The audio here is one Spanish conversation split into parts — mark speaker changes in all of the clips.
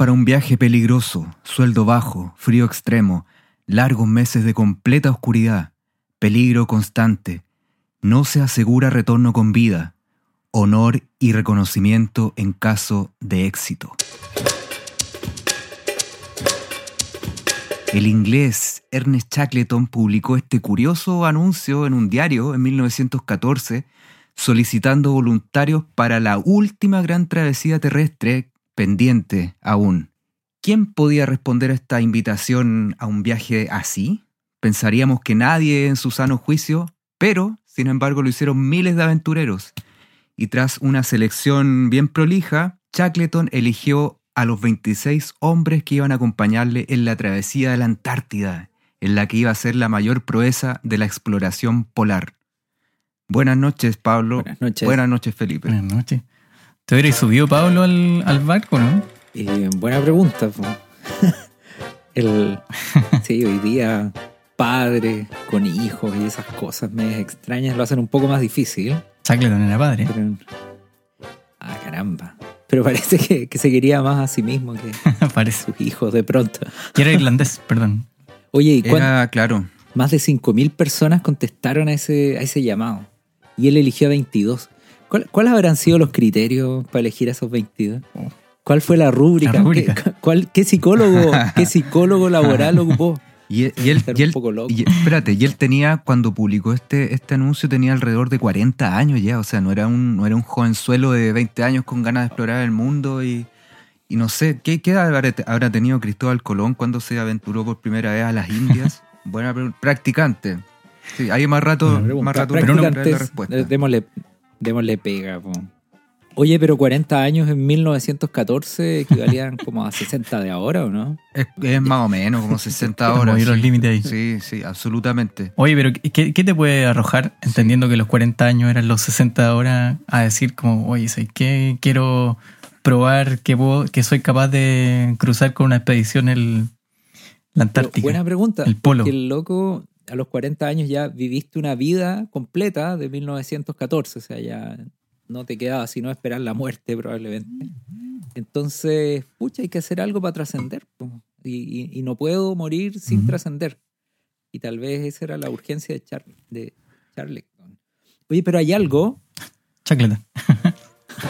Speaker 1: para un viaje peligroso, sueldo bajo, frío extremo, largos meses de completa oscuridad, peligro constante. No se asegura retorno con vida, honor y reconocimiento en caso de éxito. El inglés Ernest Shackleton publicó este curioso anuncio en un diario en 1914 solicitando voluntarios para la última gran travesía terrestre pendiente aún. ¿Quién podía responder a esta invitación a un viaje así? Pensaríamos que nadie en su sano juicio, pero, sin embargo, lo hicieron miles de aventureros. Y tras una selección bien prolija, Shackleton eligió a los 26 hombres que iban a acompañarle en la travesía de la Antártida, en la que iba a ser la mayor proeza de la exploración polar. Buenas noches, Pablo.
Speaker 2: Buenas noches.
Speaker 1: Buenas noches, Felipe.
Speaker 3: Buenas noches. ¿Te hubieras subido, Pablo, al, al barco, no?
Speaker 2: Eh, buena pregunta. po. El, sí, hoy día padre con hijos y esas cosas medias extrañas lo hacen un poco más difícil.
Speaker 3: Shackleton era padre.
Speaker 2: Pero, ah, caramba. Pero parece que, que se quería más a sí mismo que
Speaker 3: Parece.
Speaker 2: sus hijos de pronto.
Speaker 3: Que era irlandés, perdón.
Speaker 2: Oye, ¿y cuán-
Speaker 1: Era, claro,
Speaker 2: más de 5.000 personas contestaron a ese, a ese llamado? Y él eligió a 22. ¿Cuál- ¿Cuáles habrán sido los criterios para elegir a esos 22? ¿Cuál fue la rúbrica?
Speaker 3: La rúbrica.
Speaker 2: ¿Qué, cuál- qué psicólogo, qué psicólogo laboral ocupó?
Speaker 1: Y, él- y él, y y- espérate, y él tenía, cuando publicó este, este anuncio, tenía alrededor de 40 años ya, o sea, no era un, no era un jovenzuelo de 20 años con ganas de explorar el mundo y, y no sé, ¿qué, qué edad habrá, tenido Cristóbal Colón cuando se aventuró por primera vez a las Indias? Buena pregunta. Practicante. Sí, ahí más rato, más rato
Speaker 3: Pero no-
Speaker 1: la respuesta.
Speaker 2: démosle, démosle pega. po. Oye, pero 40 años en 1914 equivalían como a 60 de ahora, ¿o no?
Speaker 1: Es, es más o menos, como 60
Speaker 3: Como
Speaker 1: horas.
Speaker 3: vi los
Speaker 1: sí.
Speaker 3: límites ahí.
Speaker 1: Sí, sí, absolutamente.
Speaker 3: Oye, pero ¿qué, qué te puede arrojar, entendiendo que los 40 años eran los 60 ahora, a decir como, oye, ¿sabes qué? Quiero probar que, puedo, que soy capaz de cruzar con una expedición el, la
Speaker 2: Pero
Speaker 3: Antártica.
Speaker 2: buena pregunta.
Speaker 3: El polo.
Speaker 2: el loco, a los 40 años ya viviste una vida completa de 1914. O sea, ya no te quedaba sino esperar la muerte probablemente. Entonces, pucha, hay que hacer algo para trascender. Y, y- y no puedo morir sin trascender. Y tal vez esa era la urgencia de, Char de Charleston. Oye, pero hay algo
Speaker 3: Shackleton.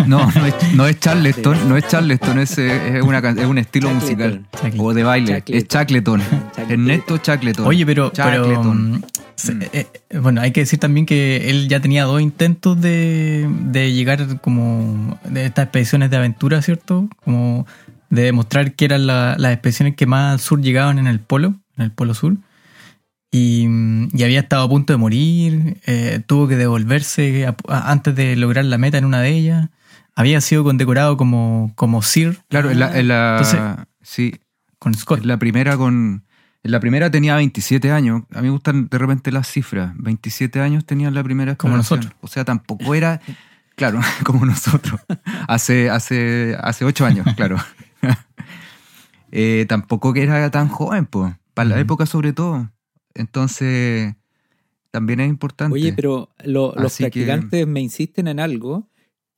Speaker 1: No, no es, no es Charleston, no es Charleston, es, eh, es, una, es un estilo musical. O de baile. Es. Shackleton. Ernesto Shackleton.
Speaker 3: Oye, pero, mm, se-
Speaker 1: Mm.
Speaker 3: eh, eh, bueno, hay que decir también que él ya tenía dos intentos de, de llegar como de estas expediciones de aventura, ¿cierto? Como de demostrar que eran la- las expediciones que más al sur llegaban en el polo, en el polo sur. Y, mm, y había estado a punto de morir, eh, tuvo que devolverse a- a- antes de lograr la meta en una de ellas. Había sido condecorado como, como Sir
Speaker 1: Claro, en la, en la-
Speaker 3: Entonces-
Speaker 1: sí,
Speaker 3: con Scott.
Speaker 1: en la primera con... En la primera tenía 27 años. A mí me gustan de repente las cifras. 27 años tenía en la primera
Speaker 3: Como nosotros.
Speaker 1: O sea, tampoco era... Claro, como nosotros. Hace, hace, hace 8 años, claro. Eh, tampoco que era tan joven, pues. Para la época sobre todo. Entonces, también es importante.
Speaker 2: Oye, pero lo- los
Speaker 1: que-
Speaker 2: practicantes me insisten en algo,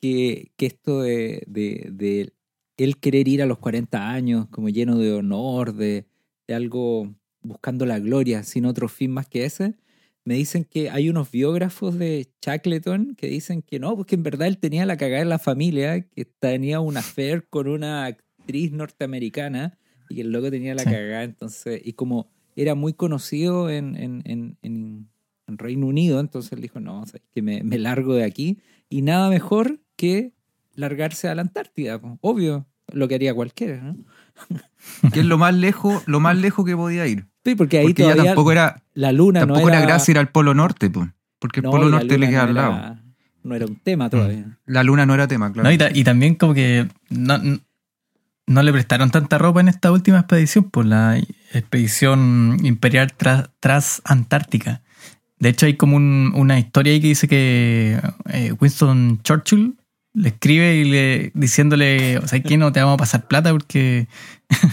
Speaker 2: que, que esto de, de, de él querer ir a los 40 años como lleno de honor, de, de algo buscando la gloria, sin otro fin más que ese, me dicen que hay unos biógrafos de Shackleton que dicen que no, porque en verdad él tenía la cagada en la familia, que tenía un affair con una actriz norteamericana y que el loco tenía la cagada, entonces, y como era muy conocido en, en, en, en- en Reino Unido, entonces él dijo, no, ¿sabes que me, me largo de aquí. Y nada mejor que largarse a la Antártida, po. obvio, lo que haría cualquiera, ¿no?
Speaker 1: que es lo más lejos, lo más lejos que podía ir.
Speaker 2: Sí, porque ahí
Speaker 1: Porque ya
Speaker 2: todavía
Speaker 1: tampoco era,
Speaker 2: la luna
Speaker 1: tampoco
Speaker 2: no
Speaker 1: era,
Speaker 2: era...
Speaker 1: gracia ir al Polo Norte, pues. Porque el
Speaker 2: no,
Speaker 1: Polo Norte le queda
Speaker 2: no
Speaker 1: al lado.
Speaker 2: era- No era un tema todavía.
Speaker 1: La luna no era tema, claro.
Speaker 3: No, y, ta- y también como que no, le prestaron tanta ropa en esta última expedición, por la expedición imperial tras, Antártica. De hecho, hay como un- una historia ahí que dice que eh, Winston Churchill le escribe y le diciéndole, o sea, que no te vamos a pasar plata porque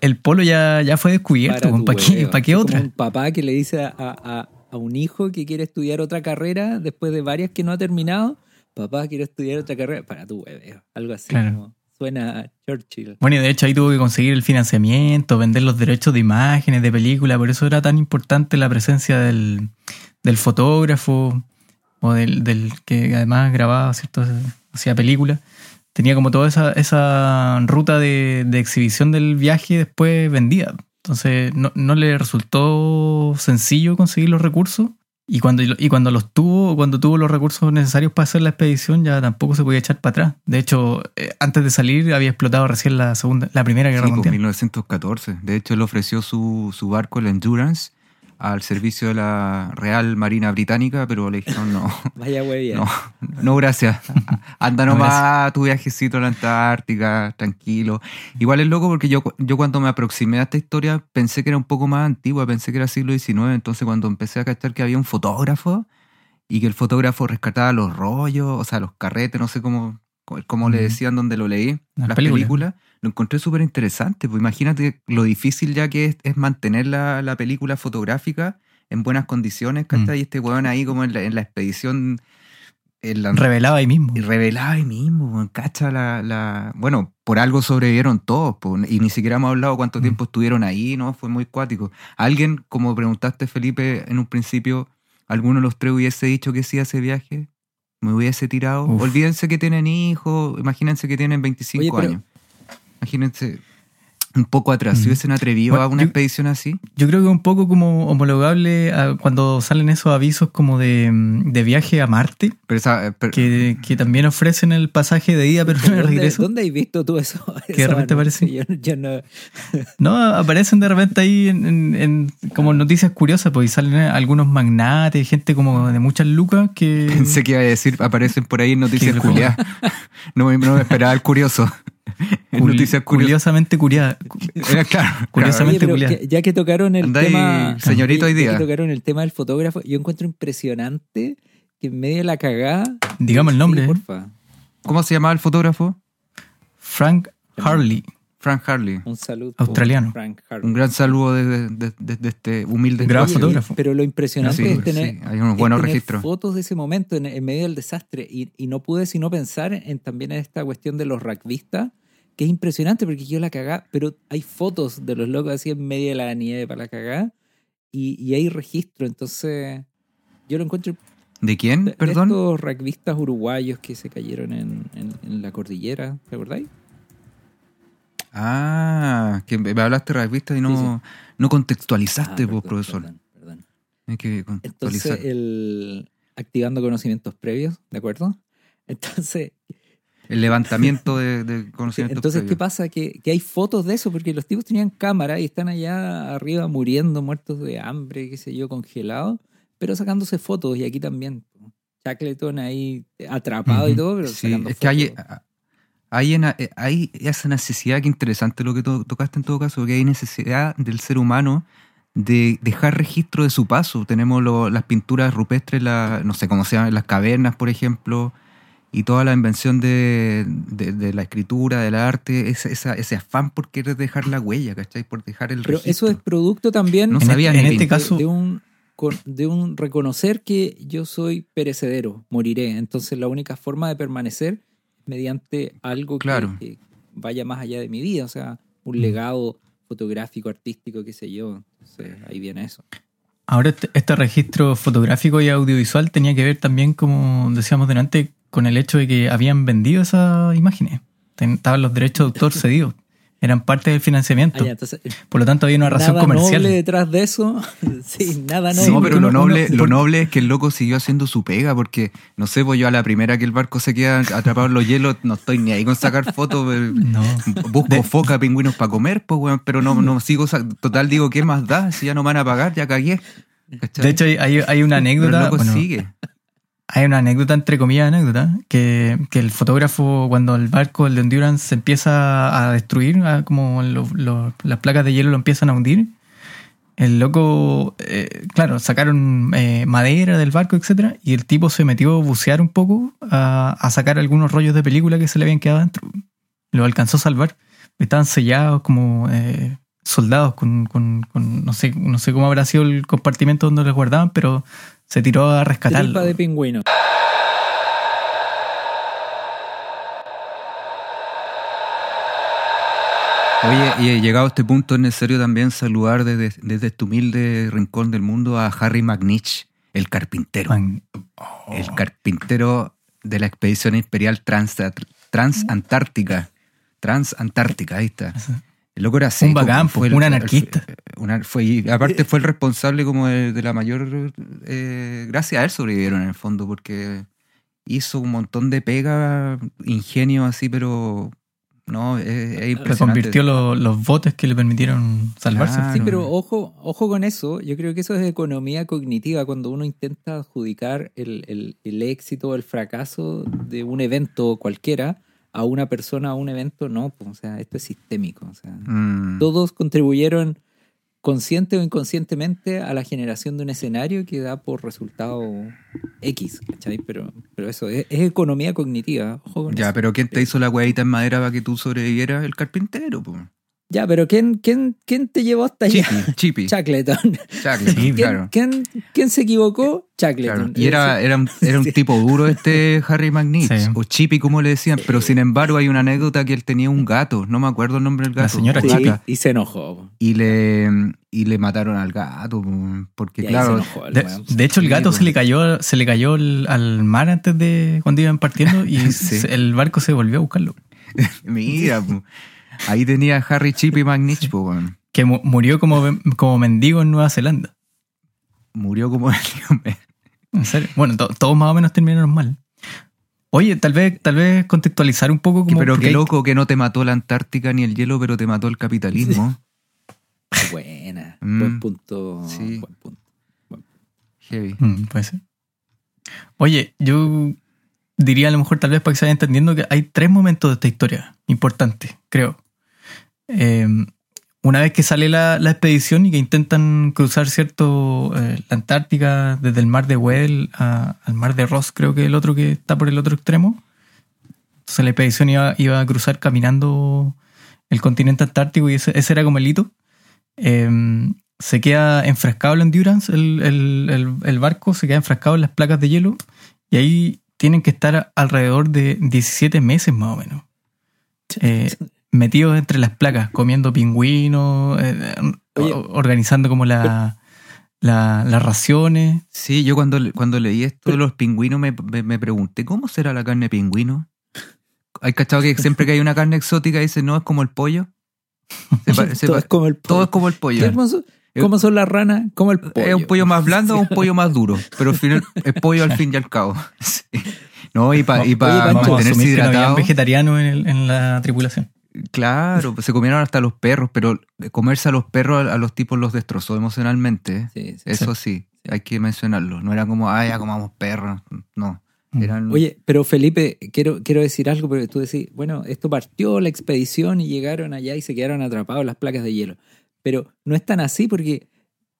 Speaker 3: el polo ya, ya fue descubierto. ¿Para qué,
Speaker 2: hueveo.
Speaker 3: pa' qué otra?
Speaker 2: un papá que le dice a, a- a un hijo que quiere estudiar otra carrera después de varias que no ha terminado. Papá, quiero estudiar otra carrera. Para tu hueveo. Algo así
Speaker 3: Claro.
Speaker 2: como Suena a Churchill.
Speaker 3: Bueno, y de hecho ahí tuvo que conseguir el financiamiento, vender los derechos de imágenes, de película, por eso era tan importante la presencia del, del fotógrafo o del, del que además grababa, ¿cierto? Hacía película. Tenía como toda esa, esa ruta de, de exhibición del viaje y después vendía. Entonces no, no le resultó sencillo conseguir los recursos y cuando, y cuando los tuvo, cuando tuvo los recursos necesarios para hacer la expedición, ya tampoco se podía echar para atrás. De hecho, eh, antes de salir había explotado recién la segunda, la primera guerra
Speaker 1: Sí, pues,
Speaker 3: mundial.
Speaker 1: 1914. De hecho, él ofreció su, su barco, el Endurance, al servicio de la Real Marina Británica, pero le dijeron no,
Speaker 2: Vaya huevía.
Speaker 1: no, no gracias. Anda
Speaker 3: No,
Speaker 1: nomás a tu viajecito a la Antártica, tranquilo. Igual es loco porque yo, yo cuando me aproximé a esta historia pensé que era un poco más antigua, pensé que era siglo XIX, entonces cuando empecé a cachar que había un fotógrafo y que el fotógrafo rescataba los rollos, o sea, los carretes, no sé cómo, cómo le decían donde lo leí,
Speaker 3: Las
Speaker 1: las
Speaker 3: películas.
Speaker 1: películas, lo encontré súper interesante. Pues imagínate lo difícil ya que es, es mantener la, la película fotográfica en buenas condiciones, ¿cachai?
Speaker 3: Mm.
Speaker 1: Y este weón ahí como en la, en la expedición... En la,
Speaker 3: Revelaba ahí mismo.
Speaker 1: y revelaba ahí mismo, cacha la, la... Bueno, por algo sobrevivieron todos, y ni siquiera hemos hablado cuánto
Speaker 3: Mm.
Speaker 1: tiempo estuvieron ahí, ¿no? Fue muy cuático. Alguien, como preguntaste, Felipe, en un principio, ¿alguno de los tres hubiese dicho que sí a ese viaje? ¿Me hubiese tirado?
Speaker 3: Uf.
Speaker 1: Olvídense que tienen hijos, imagínense que tienen 25
Speaker 2: Oye, pero-
Speaker 1: años. Imagínense un poco atrás, si
Speaker 3: Mm.
Speaker 1: hubiesen atrevido
Speaker 3: Bueno,
Speaker 1: a una
Speaker 3: yo-
Speaker 1: expedición así.
Speaker 3: Yo creo que un poco como homologable a cuando salen esos avisos como de, de viaje a Marte,
Speaker 1: Pero esa- eh, pero-
Speaker 3: que, que también ofrecen el pasaje de ida, pero no de
Speaker 2: ¿Dónde,
Speaker 3: regreso.
Speaker 2: ¿Dónde has visto tú eso?
Speaker 3: Que de repente
Speaker 2: anuncio?
Speaker 3: aparece.
Speaker 2: Yo, yo no.
Speaker 3: No, aparecen de repente ahí en, en- en- como noticias curiosas, pues y salen algunos magnates, gente como de muchas lucas que...
Speaker 1: Pensé que iba a decir, aparecen por ahí en noticias culiadas. No, no me esperaba el curioso. Noticias curiosas.
Speaker 3: curiosamente curiada.
Speaker 1: Era claro.
Speaker 3: Curiosamente
Speaker 2: Oye, que- ya que tocaron el tema.
Speaker 1: señorito, hoy
Speaker 2: ya- ya
Speaker 1: día.
Speaker 2: que tocaron el tema del fotógrafo, yo encuentro impresionante que en medio de la cagada.
Speaker 3: Digamos el nombre,
Speaker 2: Sí,
Speaker 3: ¿eh?
Speaker 2: porfa.
Speaker 1: ¿Cómo se llamaba el fotógrafo?
Speaker 3: Frank Harley.
Speaker 1: Frank Harley.
Speaker 2: Un saludo.
Speaker 3: Australiano.
Speaker 2: Frank Harvey.
Speaker 1: Un gran saludo desde desde- desde este humilde
Speaker 3: Gran fotógrafo.
Speaker 2: Pero lo impresionante
Speaker 1: Sí,
Speaker 2: es tener.
Speaker 1: sí, hay unos
Speaker 2: es
Speaker 1: buenos
Speaker 2: tener
Speaker 1: registros.
Speaker 2: fotos de ese momento en, en medio del desastre. Y, y no pude sino pensar en también en esta cuestión de los rugbyistas, que es impresionante porque yo la cagá, pero hay fotos de los locos así en medio de la nieve para la cagá y, y hay registro. Entonces, yo lo encuentro.
Speaker 1: ¿De quién?
Speaker 2: de- de
Speaker 1: Perdón.
Speaker 2: estos rugbyistas uruguayos que se cayeron en, en- en la cordillera, ¿te acordáis?
Speaker 1: Ah, que me hablaste revista y no,
Speaker 2: Sí,
Speaker 1: no contextualizaste,
Speaker 2: Ah,
Speaker 1: vos,
Speaker 2: perdón,
Speaker 1: profesor.
Speaker 2: perdón, perdón.
Speaker 1: Hay que contextualizar.
Speaker 2: Entonces, el, activando conocimientos previos, ¿de acuerdo? Entonces,
Speaker 1: El levantamiento de, de conocimientos.
Speaker 2: Entonces, ¿qué
Speaker 1: previos.
Speaker 2: pasa? Que, que hay fotos de eso, porque los tipos tenían cámara y están allá arriba muriendo, muertos de hambre, qué sé yo, congelados, pero sacándose fotos, y aquí también. Shackleton ahí atrapado y todo, pero
Speaker 1: Sí,
Speaker 2: sacando
Speaker 1: es que hay,
Speaker 2: fotos.
Speaker 1: hay, en- eh, hay esa necesidad, que interesante lo que to- tocaste en todo caso, que hay necesidad del ser humano de dejar registro de su paso. Tenemos lo- las pinturas rupestres, la- no sé cómo se llaman, las cavernas, por ejemplo, y toda la invención de, de- de la escritura, del arte, ese, esa- ese afán por querer dejar la huella, ¿cachai? Por dejar el
Speaker 2: Pero
Speaker 1: registro.
Speaker 2: eso es producto también
Speaker 1: No
Speaker 3: En
Speaker 1: sabía
Speaker 3: este- en este caso-
Speaker 2: de, un, de un reconocer que yo soy perecedero, moriré. Entonces, la única forma de permanecer es mediante algo que-
Speaker 1: Claro.
Speaker 2: que, vaya más allá de mi vida, o sea, un
Speaker 3: Mm.
Speaker 2: legado fotográfico, artístico, qué sé yo. Entonces, ahí viene eso.
Speaker 3: Ahora este, este registro fotográfico y audiovisual tenía que ver también, como decíamos delante, con el hecho de que habían vendido esas imágenes. Estaban los derechos de autor cedidos. Eran parte del financiamiento.
Speaker 2: Ah, ya, entonces,
Speaker 3: Por lo tanto, había una razón
Speaker 2: nada
Speaker 3: comercial.
Speaker 2: noble detrás de eso. sí, nada
Speaker 3: Sí,
Speaker 2: noble.
Speaker 1: no, pero lo noble, lo noble es que el loco siguió haciendo su pega, porque no sé, pues yo a la primera que el barco se queda atrapado en los hielos, no estoy ni ahí con sacar fotos. eh,
Speaker 3: No.
Speaker 1: Busco
Speaker 3: De-
Speaker 1: foca, pingüinos para comer, pues, weón, pero no, no sigo. Total, digo, ¿qué más da? Si ya no me van a pagar, ya cagué. ¿cachai?
Speaker 3: De hecho, hay, hay- una
Speaker 1: Pero
Speaker 3: anécdota.
Speaker 1: el loco
Speaker 3: bueno,
Speaker 1: sigue.
Speaker 3: Hay una anécdota, entre comillas, anécdota, que, que el fotógrafo, cuando el barco, el de Endurance, se empieza a destruir, como lo- lo- las placas de hielo lo empiezan a hundir, el loco, eh, claro, sacaron eh, madera del barco, etcétera, y el tipo se metió a bucear un poco a, a sacar algunos rollos de película que se le habían quedado dentro. Lo alcanzó a salvar. Estaban sellados como eh, soldados con, con- con- no sé, no sé cómo habrá sido el compartimento donde los guardaban, pero se tiró a rescatarlo.
Speaker 2: Tripa de pingüino.
Speaker 1: Oye, y llegado a este punto es necesario también saludar desde, desde este humilde rincón del mundo a Harry McNitch, el carpintero.
Speaker 3: Man,
Speaker 1: El carpintero de la expedición imperial trans, transantártica. Transantártica, ahí está. El loco era seco,
Speaker 3: bacán, po,
Speaker 1: el-
Speaker 3: un anarquista.
Speaker 1: una- fue, y aparte fue el responsable como de, de la mayor... eh, gracias a él sobrevivieron en el fondo, porque hizo un montón de pega, ingenio así, pero... No, es, es impresionante.
Speaker 3: convirtió lo- los botes que le permitieron salvarse.
Speaker 1: Claro.
Speaker 2: Sí, pero ojo, ojo con eso. Yo creo que eso es economía cognitiva cuando uno intenta adjudicar el, el- el éxito o el fracaso de un evento cualquiera a una persona, a un evento, no. pues, o sea, esto es sistémico. O sea,
Speaker 1: Mm.
Speaker 2: todos contribuyeron consciente o inconscientemente a la generación de un escenario que da por resultado X, ¿cachai? Pero, pero eso es, es economía cognitiva. Ojo
Speaker 1: Ya,
Speaker 2: eso.
Speaker 1: pero ¿quién te hizo la huevita en madera para que tú sobrevivieras? El carpintero, pues.
Speaker 2: Ya, pero ¿quién, quién, quién te llevó hasta allá?
Speaker 1: Chippy, Chippy.
Speaker 2: Shackleton.
Speaker 1: Shackleton,
Speaker 2: ¿Quién,
Speaker 1: claro.
Speaker 2: quién- quién se equivocó? Shackleton.
Speaker 1: Claro. Y era, era, un, era un
Speaker 2: Sí.
Speaker 1: tipo duro este Harry McNeil,
Speaker 3: Sí.
Speaker 1: o Chippy como le decían, pero sin embargo hay una anécdota que él tenía un gato, no me acuerdo el nombre del gato.
Speaker 3: La señora
Speaker 1: gata,
Speaker 2: y se enojó.
Speaker 1: y le y le mataron al gato, po, porque
Speaker 2: Y
Speaker 1: claro,
Speaker 2: se enojó
Speaker 3: De, hecho, el gato
Speaker 1: pues.
Speaker 3: se le cayó, se le cayó al, al mar antes de cuando iban partiendo y se- el barco se volvió a buscarlo.
Speaker 1: mira, po. Ahí tenía a Harry Chippy McNeil, po, weón.
Speaker 3: Que mu- murió como, como mendigo en Nueva Zelanda.
Speaker 1: murió como
Speaker 3: En serio. Bueno, to- todos más o menos terminaron mal. Oye, tal vez, tal vez contextualizar un poco como.
Speaker 1: pero qué
Speaker 3: hay-
Speaker 1: loco que no te mató la Antártica ni el hielo, pero te mató el capitalismo.
Speaker 2: Buena.
Speaker 1: Mm.
Speaker 2: Buen punto.
Speaker 1: Sí.
Speaker 2: Buen punto.
Speaker 1: Heavy.
Speaker 3: Mm, puede ser. Oye, yo diría a lo mejor tal vez para que se vaya entendiendo que hay tres momentos de esta historia importantes, creo. Eh, una vez que sale la, la expedición y que intentan cruzar cierto eh, la Antártica desde el mar de Weddell al mar de Ross, creo que el otro que está por el otro extremo. Entonces la expedición iba, iba a cruzar caminando el continente antártico y ese, ese era como el hito. Eh, se queda enfrascado el Endurance, el, el- el- el barco se queda enfrascado en las placas de hielo y ahí tienen que estar alrededor de 17 meses más o menos. Eh, metidos entre las placas, comiendo pingüinos, eh, o- organizando como la, la- las raciones.
Speaker 1: Sí, yo cuando, cuando leí esto de los pingüinos me, me- me pregunté, ¿cómo será la carne de pingüino? ¿Hay cachado que siempre que hay una carne exótica dice, no, es como el pollo? Se pa- se
Speaker 2: todo
Speaker 1: pa-
Speaker 2: es como el pollo.
Speaker 1: todo es como el pollo.
Speaker 2: ¿Cómo son, cómo son las ranas? Como el pollo.
Speaker 1: Es un pollo más blando o un pollo más duro, pero al final es pollo al fin y al cabo. Sí. No, y para y pa mantenerse
Speaker 3: no
Speaker 1: hidratado.
Speaker 3: vegetarianos en, el- en la tripulación.
Speaker 1: Claro, pues se comieron hasta los perros, pero comerse a los perros a, los tipos los destrozó emocionalmente.
Speaker 2: Sí, sí.
Speaker 1: Eso sí, hay que mencionarlo. No era como, ah, ya comamos perros. No.
Speaker 3: Mm.
Speaker 1: Eran,
Speaker 2: Oye, pero Felipe, quiero, quiero decir algo, porque tú decís, bueno, esto partió la expedición y llegaron allá y se quedaron atrapados en las placas de hielo. Pero no es tan así porque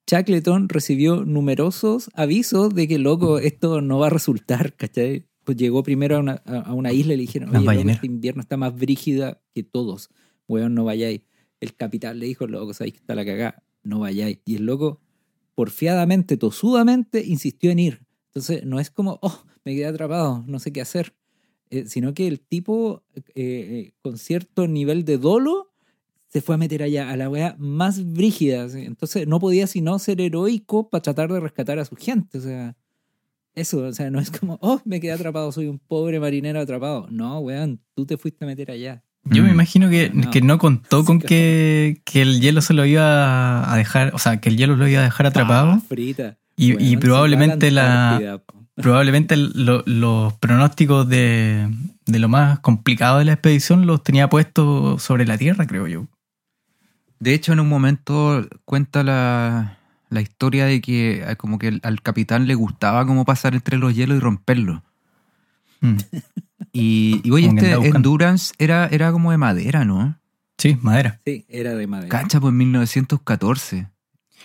Speaker 2: Shackleton recibió numerosos avisos de que, loco, esto no va a resultar, ¿cachai? Pues llegó primero a una, a- una isla y le dijeron, oye, loco, este invierno está más brígida que todos, weón, no vayáis. El capitán le dijo, loco, sabéis que está la cagada, no vayáis. Y el loco, porfiadamente, tosudamente, insistió en ir. Entonces, no es como, oh, me quedé atrapado, no sé qué hacer. Eh, sino que el tipo, eh, eh, con cierto nivel de dolo, se fue a meter allá, a la weá más brígida. Entonces, no podía sino ser heroico para tratar de rescatar a su gente. O sea, eso, o sea, no es como, oh, me quedé atrapado, soy un pobre marinero atrapado. No, weón, tú te fuiste a meter allá.
Speaker 3: Yo
Speaker 1: Mm.
Speaker 3: me imagino que
Speaker 2: No.
Speaker 3: que no contó con que, que el hielo se lo iba a dejar, o sea, que el hielo lo iba a dejar atrapado.
Speaker 2: Ah, frita.
Speaker 3: Y-
Speaker 2: Weón,
Speaker 3: y probablemente la-. Probablemente lo- los pronósticos de, de lo más complicado de la expedición los tenía puestos sobre la tierra, creo yo.
Speaker 1: De hecho, en un momento cuenta la, la historia de que eh, como que al capitán le gustaba como pasar entre los hielos y romperlos.
Speaker 3: Mm.
Speaker 1: Y, y oye, este. Endurance era, era como de madera, ¿no?
Speaker 3: Sí, madera.
Speaker 2: Sí, era de madera.
Speaker 1: Cacha, pues en 1914.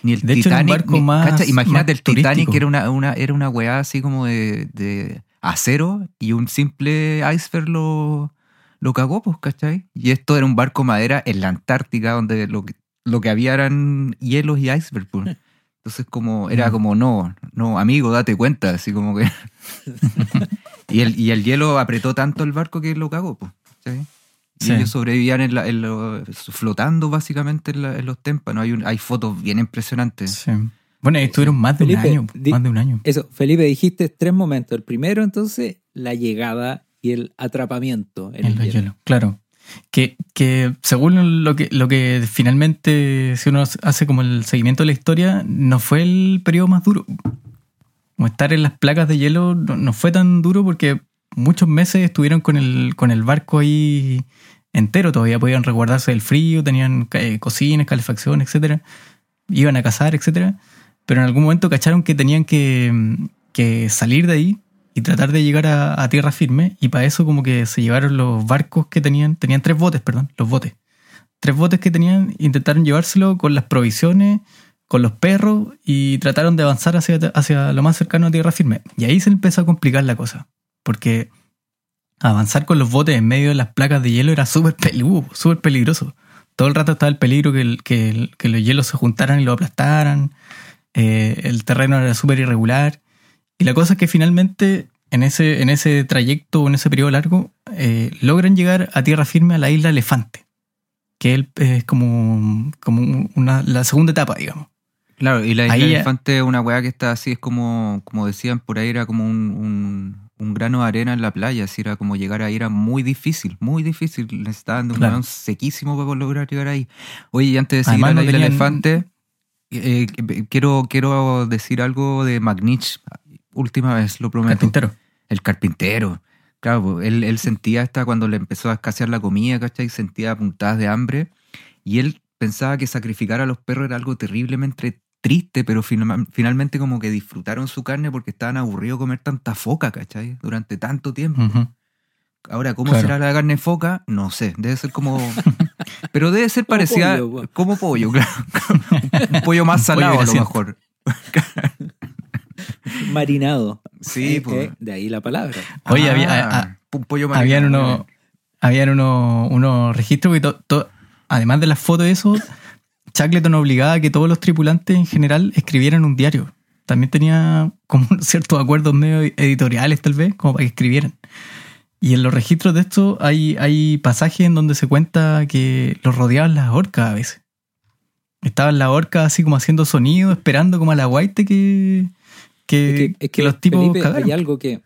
Speaker 1: Ni el
Speaker 3: De hecho, era un
Speaker 1: Titanic.
Speaker 3: barco
Speaker 1: ni-
Speaker 3: más-
Speaker 1: cacha, imagínate
Speaker 3: más
Speaker 1: el Titanic,
Speaker 3: turístico.
Speaker 1: que era una, una, era una weá así como de, de acero y un simple iceberg lo, lo cagó, pues, ¿cachai? Y esto era un barco madera en la Antártica, donde lo que, lo que había eran hielos y iceberg, pues. Entonces, como, era
Speaker 3: Mm.
Speaker 1: como, no, no, amigo, date cuenta, así como que. y, el, y el hielo apretó tanto el barco que lo cagó, pues. ¿cachai? Y
Speaker 3: Sí.
Speaker 1: ellos sobrevivían en la- en lo- flotando básicamente en, la- en los témpanos. Hay, un- hay fotos bien impresionantes.
Speaker 3: Sí. Bueno, estuvieron más de un año.
Speaker 2: di-
Speaker 3: Más de un año.
Speaker 2: Eso, Felipe, dijiste tres momentos. El primero, entonces, la llegada y el atrapamiento en
Speaker 3: En
Speaker 2: el hielo.
Speaker 3: claro. Que, que según lo que, lo que finalmente, si uno hace como el seguimiento de la historia, no fue el periodo más duro. Como estar en las placas de hielo no, no fue tan duro porque muchos meses estuvieron con el, con el barco ahí entero, todavía podían resguardarse del frío, tenían eh, cocinas, calefacción, etcétera, iban a cazar, etcétera, pero en algún momento cacharon que tenían que, que salir de ahí y tratar de llegar a, tierra firme y para eso como que se llevaron los barcos que tenían, tenían tres botes, perdón, los botes. Tres botes que tenían, intentaron llevárselo con las provisiones, con los perros y trataron de avanzar hacia, hacia lo más cercano a tierra firme. Y ahí se empezó a complicar la cosa, porque avanzar con los botes en medio de las placas de hielo era súper súper peligroso. Todo el rato estaba el peligro que, el- que, el- que los hielos se juntaran y lo aplastaran. Eh, el terreno era súper irregular. Y la cosa es que finalmente, en ese, en ese trayecto, en ese periodo largo, eh, logran llegar a tierra firme a la isla Elefante, que es como, como una, la segunda etapa, digamos.
Speaker 1: Claro, y la isla
Speaker 3: Ahí
Speaker 1: elefante es una weá que está así, es como, como decían por ahí, era como un, un, un grano de arena en la playa, así era como llegar ahí, era muy difícil, muy difícil, necesitaban de un
Speaker 3: Claro.
Speaker 1: sequísimo para lograr llegar ahí. Oye, y antes de seguir
Speaker 3: Además,
Speaker 1: a la
Speaker 3: no
Speaker 1: isla
Speaker 3: tenían-
Speaker 1: elefante, eh, eh, quiero, quiero decir algo de Magnich, última vez, lo prometo.
Speaker 3: Carpintero.
Speaker 1: El carpintero. Claro, pues, él, él sentía hasta cuando le empezó a escasear la comida, ¿cachai? Sentía puntadas de hambre. Y él pensaba que sacrificar a los perros era algo terriblemente triste, pero finalmente como que disfrutaron su carne porque estaban aburridos de comer tanta foca, ¿cachai? Durante tanto tiempo.
Speaker 3: Ujú.
Speaker 1: Ahora, ¿cómo
Speaker 3: Claro.
Speaker 1: será la carne foca? No sé, debe ser como... pero debe ser parecida
Speaker 2: pollo, po.
Speaker 1: como pollo, claro. Un pollo más
Speaker 3: pollo
Speaker 1: salado a lo mejor.
Speaker 2: Marinado.
Speaker 1: Sí,
Speaker 2: Eh,
Speaker 1: pues.
Speaker 2: eh, de ahí la palabra.
Speaker 3: Oye,
Speaker 1: Ah,
Speaker 3: había- a-
Speaker 1: un pollo
Speaker 3: Habían
Speaker 1: marinado,
Speaker 3: unos habían unos unos registros que to- to- además de las fotos de eso, Shackleton obligaba a que todos los tripulantes en general escribieran un diario. También tenía como ciertos acuerdos medio editoriales tal vez, como para que escribieran. Y en los registros de esto hay, hay pasajes en donde se cuenta que los rodeaban las orcas a veces. Estaban las orcas así como haciendo sonido, esperando como a la guaite que, que,
Speaker 2: Es que, es
Speaker 3: que
Speaker 2: que,
Speaker 3: los tipos
Speaker 2: Felipe, hay algo que,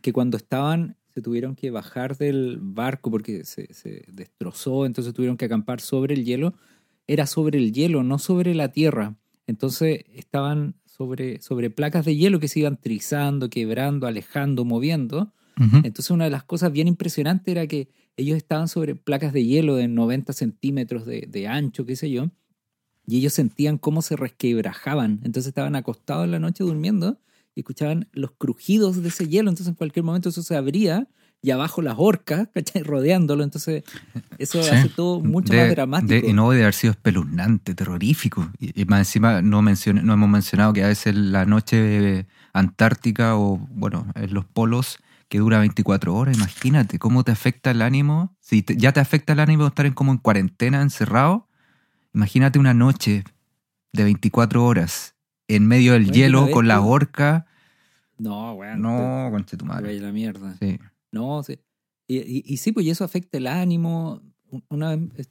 Speaker 2: que cuando estaban se tuvieron que bajar del barco porque se, se destrozó, entonces tuvieron que acampar sobre el hielo. Era sobre el hielo, no sobre la tierra. Entonces estaban sobre, sobre placas de hielo que se iban trizando, quebrando, alejando, moviendo. Entonces una de las cosas bien impresionantes era que ellos estaban sobre placas de hielo de 90 centímetros de, de ancho, qué sé yo, y ellos sentían cómo se resquebrajaban. Entonces estaban acostados en la noche durmiendo y escuchaban los crujidos de ese hielo. Entonces en cualquier momento eso se abría y abajo las orcas, ¿cachai? Rodeándolo. Entonces eso
Speaker 3: Sí.
Speaker 2: hace todo mucho
Speaker 1: De-
Speaker 2: más dramático.
Speaker 1: y no debe haber sido espeluznante, terrorífico. Y, y más encima no, mencione- no hemos mencionado que a veces la noche antártica o, bueno, en los polos que dura 24 horas, imagínate cómo te afecta el ánimo. Si te- ya te afecta el ánimo estar en, como en cuarentena, encerrado, imagínate una noche de 24 horas en medio del
Speaker 2: Bueno,
Speaker 1: hielo con la horca.
Speaker 2: No, weón.
Speaker 1: No, conche tu madre.
Speaker 2: la mierda.
Speaker 1: Sí.
Speaker 2: No, sí. Y, y- y sí, pues y eso afecta el ánimo. Una vez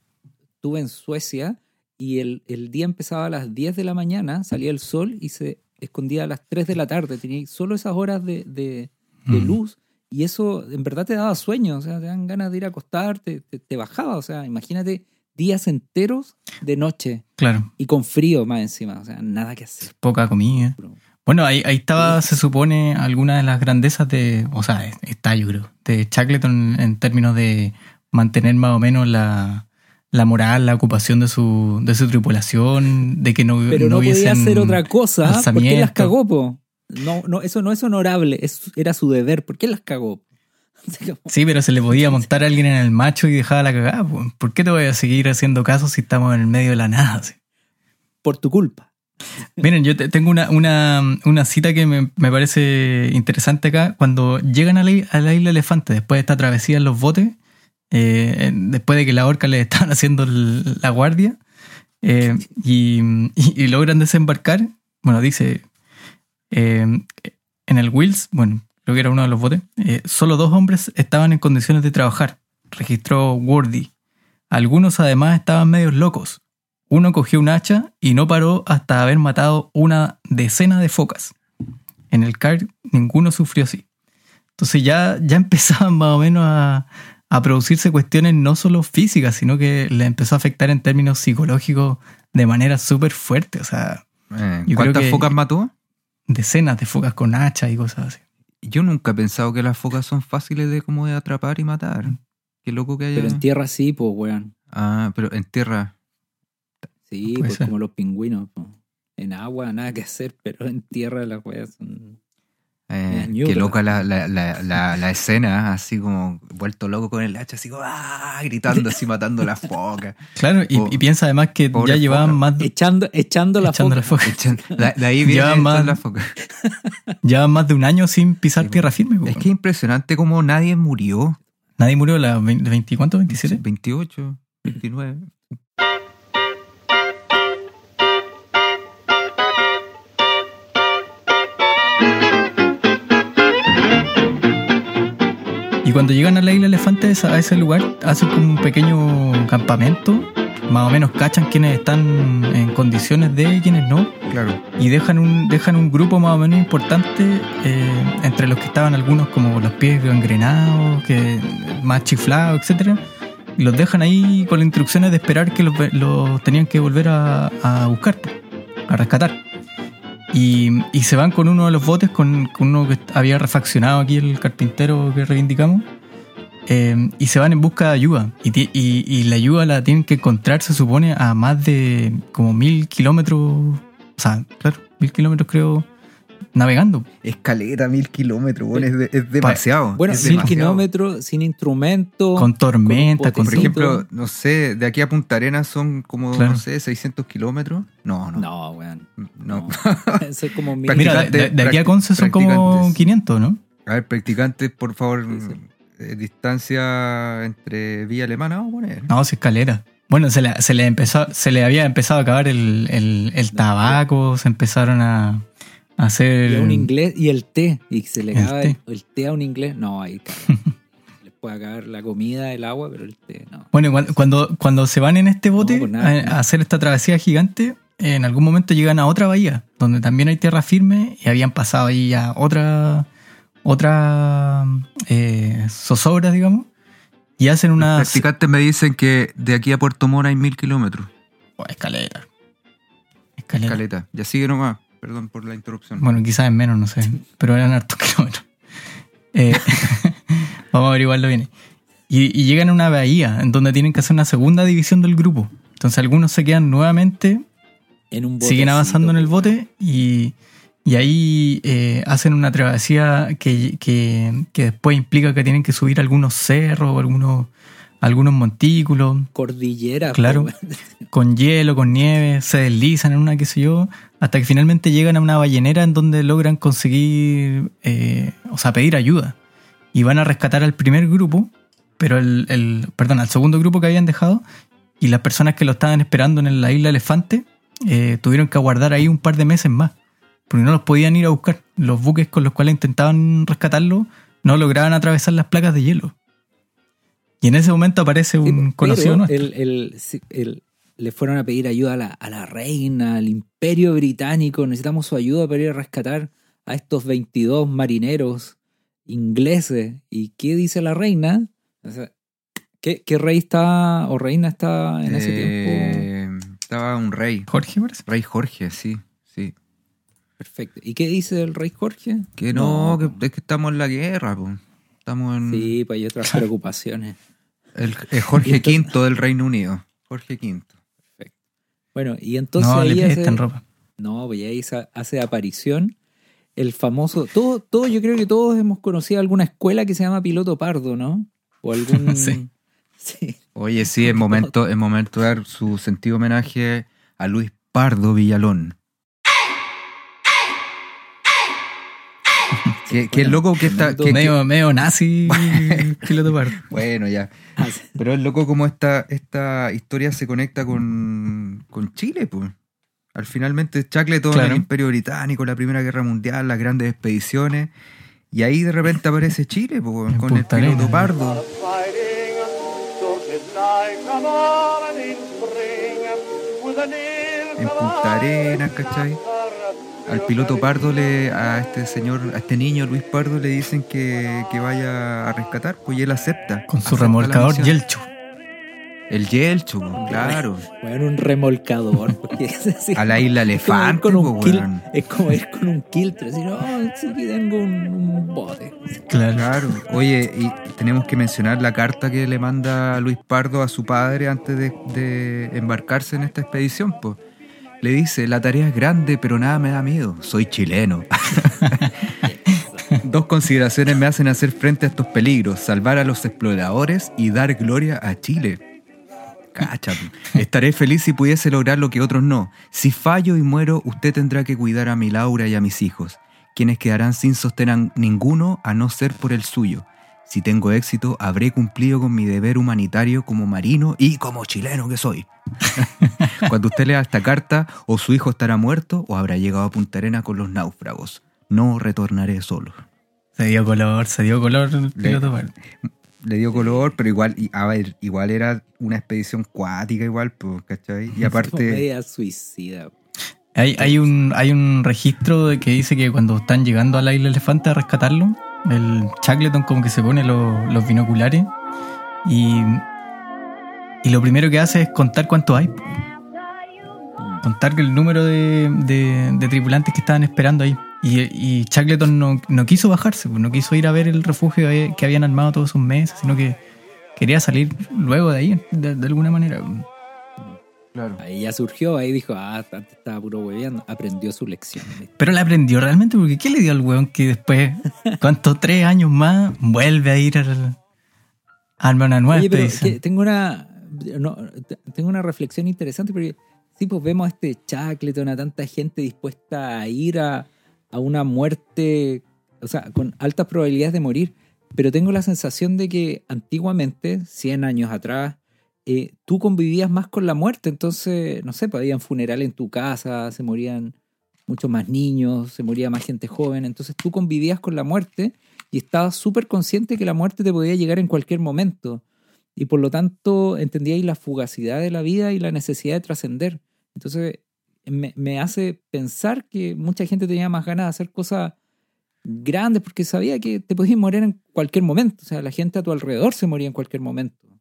Speaker 2: estuve en Suecia y el, el día empezaba a las 10 de la mañana, salía el sol y se escondía a las 3 de la tarde. Tenía solo esas horas de, de- de
Speaker 3: Mm.
Speaker 2: luz y eso en verdad te daba sueño, o sea, te dan ganas de ir a acostarte, te, te bajaba, o sea, imagínate días enteros de noche
Speaker 3: Claro,
Speaker 2: y con frío más encima, o sea, nada que hacer.
Speaker 3: poca comida. Bueno, ahí, ahí estaba, se supone, alguna de las grandezas de, o sea, está yo creo, de Shackleton en términos de mantener más o menos la, la moral, la ocupación de su, de su tripulación, de que no,
Speaker 2: Pero no, podía
Speaker 3: hubiesen
Speaker 2: hacer otra cosa, ¿por qué las cagó, po? No, no, eso no es honorable, es- era su deber, ¿por qué las cagó?
Speaker 3: Sí, pero se le podía montar a alguien en el macho y dejaba la cagada. po. ¿Por qué te voy a seguir haciendo caso si estamos en el medio de la nada?
Speaker 2: Por tu culpa.
Speaker 3: Miren, yo te- tengo una, una, una cita que me, me parece interesante acá. Cuando llegan a la, a la isla Elefante, después de esta travesía en los botes, eh, después de que la orca le estaban haciendo la guardia, eh, y, y- y logran desembarcar, bueno, dice, eh, en el Wills, bueno, creo que era uno de los botes, eh, solo dos hombres estaban en condiciones de trabajar. registró Wordy. Algunos además estaban medios locos. Uno cogió un hacha y no paró hasta haber matado una decena de focas. En el CAR ninguno sufrió así. Entonces ya, ya empezaban más o menos a, a producirse cuestiones no solo físicas, sino que le empezó a afectar en términos psicológicos de manera súper fuerte. O sea,
Speaker 1: Eh, ¿Cuántas focas mató?
Speaker 3: decenas de focas con hacha y cosas así.
Speaker 1: Yo nunca he pensado que las focas son fáciles de como de atrapar y matar. Qué loco que haya.
Speaker 2: Pero en tierra sí, pues, weón.
Speaker 1: Ah, pero en tierra.
Speaker 2: Sí, pues
Speaker 3: ser.
Speaker 2: como los pingüinos. po. En agua nada que hacer, pero en tierra las weas son...
Speaker 1: Eh, qué loca la, la, la, la, la escena, así como vuelto loco con el hacha, así como ¡ah! gritando, así matando las focas.
Speaker 3: Claro, y, piensa además que ya llevaban
Speaker 1: foca.
Speaker 3: más, de-
Speaker 2: Echando, echando la
Speaker 3: echando
Speaker 2: foca.
Speaker 3: las focas.
Speaker 1: Echan- De, de ahí viene
Speaker 3: más-
Speaker 1: de las focas.
Speaker 3: Llevaban más de un año sin pisar
Speaker 1: Sí,
Speaker 3: tierra firme. po.
Speaker 1: Es que es impresionante como nadie murió.
Speaker 3: Nadie murió a las 20, 20 ¿cuánto? ¿27?
Speaker 1: 28, 29.
Speaker 3: Cuando llegan a la isla Elefante, a ese lugar, hacen como un pequeño campamento. Más o menos cachan quienes están en condiciones de y quienes no.
Speaker 1: Claro.
Speaker 3: Y dejan un, dejan un grupo más o menos importante, eh, entre los que estaban algunos como los pies gangrenados, que, más chiflados, etcétera Y los dejan ahí con las instrucciones de esperar que los, los tenían que volver a, a buscar, a rescatar. Y, se van con uno de los botes, con, uno que había refaccionado aquí el carpintero que reivindicamos. eh, y se van en busca de ayuda. Y- y la ayuda la tienen que encontrar, se supone, a más de como mil kilómetros. O sea, claro, mil kilómetros creo, navegando.
Speaker 1: Escalera, mil kilómetros, bueno, es, de- es demasiado.
Speaker 2: Bueno,
Speaker 1: es
Speaker 2: mil
Speaker 1: demasiado.
Speaker 2: kilómetros sin instrumento.
Speaker 3: Con tormenta,
Speaker 2: con
Speaker 3: con,
Speaker 1: Por ejemplo, no sé, de aquí a Punta Arenas son como,
Speaker 3: Claro.
Speaker 1: no sé, 600 kilómetros. No, no.
Speaker 2: No, weón.
Speaker 1: no.
Speaker 2: No. Eso es como mil.
Speaker 3: Mira, de, aquí a Conce son como
Speaker 1: practicantes.
Speaker 3: 500, ¿no?
Speaker 1: A ver, practicantes, por favor,
Speaker 2: Sí, sí.
Speaker 1: eh, distancia entre Villa Alemana, vamos a poner.
Speaker 3: No, si escalera. Bueno, se le, se le empezó, se le había empezado a acabar el, el- el tabaco, se empezaron a hacer.
Speaker 2: Y a un inglés y el té. Y se le acaba el, el té a un inglés. No, ahí. Les puede acabar la comida, el agua, pero el té no.
Speaker 3: Bueno, cuando, cuando, cuando se van en este bote
Speaker 2: No, nada,
Speaker 3: a, hacer esta travesía gigante, en algún momento llegan a otra bahía, donde también hay tierra firme y habían pasado ahí ya otra, otra eh, zozobra, digamos, y hacen
Speaker 1: Los
Speaker 3: una
Speaker 1: practicantes me dicen que de aquí a Puerto Mora hay mil kilómetros.
Speaker 3: Oh, escalera. Escalera.
Speaker 1: Caleta. Ya sigue nomás. Perdón por la interrupción.
Speaker 3: Bueno, quizás en menos, no sé, pero eran hartos kilómetros. Eh, vamos a averiguarlo bien. Y, y llegan a una bahía en donde tienen que hacer una segunda división del grupo. Entonces algunos se quedan nuevamente
Speaker 2: En un
Speaker 3: siguen avanzando en el bote y, y ahí eh, hacen una travesía que, que- que después implica que tienen que subir algunos cerros, algunos, algunos montículos,
Speaker 2: Cordillera.
Speaker 3: Claro. con hielo, con nieve, se deslizan en una, qué sé yo, hasta que finalmente llegan a una ballenera en donde logran conseguir, eh, o sea, pedir ayuda. Y van a rescatar al primer grupo, pero el, el- perdón, al segundo grupo que habían dejado, y las personas que lo estaban esperando en la isla Elefante eh, tuvieron que aguardar ahí un par de meses más, porque no los podían ir a buscar. Los buques con los cuales intentaban rescatarlo no lograban atravesar las placas de hielo. Y en ese momento aparece
Speaker 2: Sí,
Speaker 3: un
Speaker 2: pero
Speaker 3: conocido nuestro.
Speaker 2: el, el- sí, el- le fueron a pedir ayuda a la, a la reina, al imperio británico. Necesitamos su ayuda para ir a rescatar a estos 22 marineros ingleses. ¿Y qué dice la reina? O sea, ¿qué, qué rey está o reina está en ese tiempo?
Speaker 1: Eh, Estaba un rey.
Speaker 3: Jorge, parece.
Speaker 1: Rey Jorge, sí. sí.
Speaker 2: Perfecto. ¿Y qué dice el rey Jorge?
Speaker 1: Que no, que, es que estamos en la guerra, po. Estamos en
Speaker 2: Sí, pues hay otras preocupaciones.
Speaker 1: El, el Jorge
Speaker 2: entonces-
Speaker 1: V del Reino Unido. Jorge V.
Speaker 2: Bueno, y entonces
Speaker 3: no,
Speaker 2: ahí
Speaker 3: le
Speaker 2: hace-
Speaker 3: ropa.
Speaker 2: No, pues ahí hace aparición el famoso. Todo, todo, yo creo que todos hemos conocido alguna escuela que se llama Piloto Pardo, ¿no? O algún.
Speaker 3: Sí.
Speaker 2: Sí.
Speaker 1: Oye, sí, es momento, es momento de dar su sentido homenaje a Luis Pardo Villalón. Qué, qué loco que está. que- que-
Speaker 3: medio, medio nazi
Speaker 1: bueno, ya. Pero es loco como esta, esta historia se conecta con, con Chile, pues. Al finalmente Shackleton,
Speaker 3: Claro.
Speaker 1: el Imperio Británico, la Primera Guerra Mundial, las grandes expediciones. Y ahí de repente aparece Chile, pues, con el piloto. Pardo. En Punta Arenas, ¿cachai? Al piloto Pardo, le, a este señor, a este niño Luis Pardo, le dicen que, que vaya a rescatar, pues y él acepta.
Speaker 3: Con su
Speaker 1: acepta
Speaker 3: remolcador. Yelcho.
Speaker 1: El Yelcho, pues, claro.
Speaker 2: Bueno, un remolcador. Porque es así,
Speaker 1: A la isla
Speaker 2: es como ir
Speaker 1: Elefante,
Speaker 2: con un
Speaker 1: pues.
Speaker 2: Es como ir con un quiltro. Decir, oh, sí, aquí tengo un, un bote.
Speaker 3: Claro.
Speaker 1: Claro. Oye, y tenemos que mencionar la carta que le manda Luis Pardo a su padre antes de, de embarcarse en esta expedición, pues. Le dice, la tarea es grande, pero nada me da miedo. Soy chileno. Dos consideraciones me hacen hacer frente a estos peligros, salvar a los exploradores y dar gloria a Chile. Cacha, estaré feliz si pudiese lograr lo que otros no. Si fallo y muero, usted tendrá que cuidar a mi Laura y a mis hijos, quienes quedarán sin sostén a ninguno a no ser por el suyo. Si tengo éxito, habré cumplido con mi deber humanitario como marino y como chileno que soy. Cuando usted lea esta carta, o su hijo estará muerto o habrá llegado a Punta Arena con los náufragos. No retornaré solo.
Speaker 3: Se dio color, se dio color.
Speaker 1: Le dio color, pero igual, y- a ver, igual era una expedición cuática igual, pues, ¿cachai? Y aparte,
Speaker 2: Media suicida.
Speaker 3: Hay, hay, un, hay un registro de que dice que cuando están llegando a la isla Elefante a rescatarlo, el Shackleton como que se pone los, los binoculares y, y lo primero que hace es contar cuánto hay. Contar el número de, de- tripulantes que estaban esperando ahí. Y, y no, no quiso bajarse, no quiso ir a ver el refugio que que habían armado todos esos meses, sino que quería salir luego de ahí, de, de alguna manera.
Speaker 1: Claro.
Speaker 2: Ahí ya surgió, ahí dijo, ah, antes estaba puro hueveando. Aprendió su lección.
Speaker 3: Pero la aprendió realmente, porque ¿qué le dio al weón que después, cuántos tres años más, vuelve a ir al, a armar una nueva
Speaker 2: Oye, pero
Speaker 3: expedición?
Speaker 2: que tengo una no, tengo una reflexión interesante porque sí, pues vemos a este Shackleton, a tanta gente dispuesta a ir a, a una muerte, o sea, con altas probabilidades de morir, pero tengo la sensación de que antiguamente, 100 años atrás, eh, tú convivías más con la muerte, entonces, no sé, pues habían funerales en tu casa, se morían muchos más niños, se moría más gente joven, entonces tú convivías con la muerte y estabas súper consciente que la muerte te podía llegar en cualquier momento. Y por lo tanto entendíais la fugacidad de la vida y la necesidad de trascender. Entonces me, me hace pensar que mucha gente tenía más ganas de hacer cosas grandes porque sabía que te podías morir en cualquier momento. O sea, la gente a tu alrededor se moría en cualquier momento.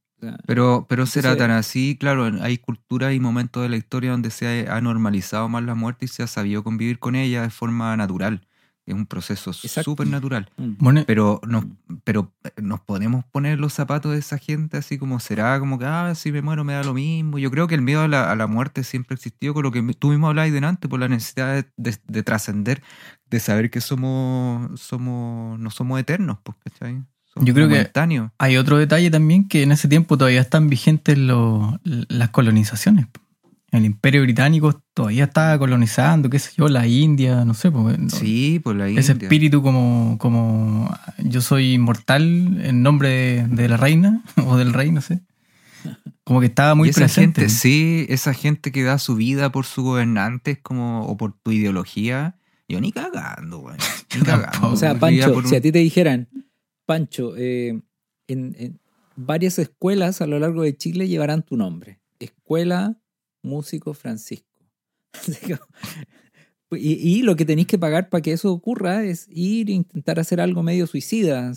Speaker 1: Pero, pero será tan así, claro, hay culturas y momentos de la historia donde se ha normalizado más la muerte y se ha sabido convivir con ella de forma natural. Es un proceso súper natural.
Speaker 2: mm.
Speaker 3: Bueno,
Speaker 1: Pero nos, pero eh, nos podemos poner los zapatos de esa gente así como será, como que, ah, si me muero me da lo mismo. Yo creo que el miedo a la, a la muerte siempre existió, con lo que tú mismo hablabas delante, por la necesidad de, de- de trascender, de saber que somos, somos, no somos eternos, pues, ¿cachai?
Speaker 3: Yo creo que- hay otro detalle también que en ese tiempo todavía están vigentes las colonizaciones. El imperio británico todavía estaba colonizando, qué sé yo, la India, no sé. pues,
Speaker 1: Sí, por la India.
Speaker 3: ese espíritu como, como yo soy inmortal en nombre de, de la reina o del rey, no sé. Como que estaba muy
Speaker 1: y esa
Speaker 3: presente.
Speaker 1: gente, sí, esa gente que da su vida por su gobernante como, o por tu ideología, yo ni cagando, güey. Ni cagando.
Speaker 2: O sea, Pancho,
Speaker 1: por un-
Speaker 2: si a ti te dijeran, Pancho, eh, en, en varias escuelas a lo largo de Chile llevarán tu nombre. Escuela Músico Francisco. Y, y lo que tenéis que pagar para que eso ocurra es ir e intentar hacer algo medio suicida.